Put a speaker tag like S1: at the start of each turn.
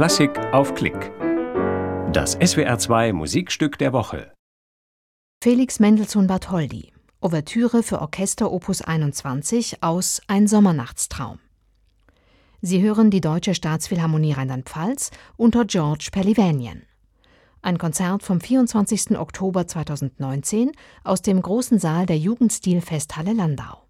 S1: Klassik auf Klick. Das SWR2 Musikstück der Woche.
S2: Felix Mendelssohn Bartholdy. Ouvertüre für Orchester Opus 21 aus Ein Sommernachtstraum. Sie hören die Deutsche Staatsphilharmonie Rheinland-Pfalz unter George Pellivanian. Ein Konzert vom 24. Oktober 2019 aus dem großen Saal der Jugendstilfesthalle Landau.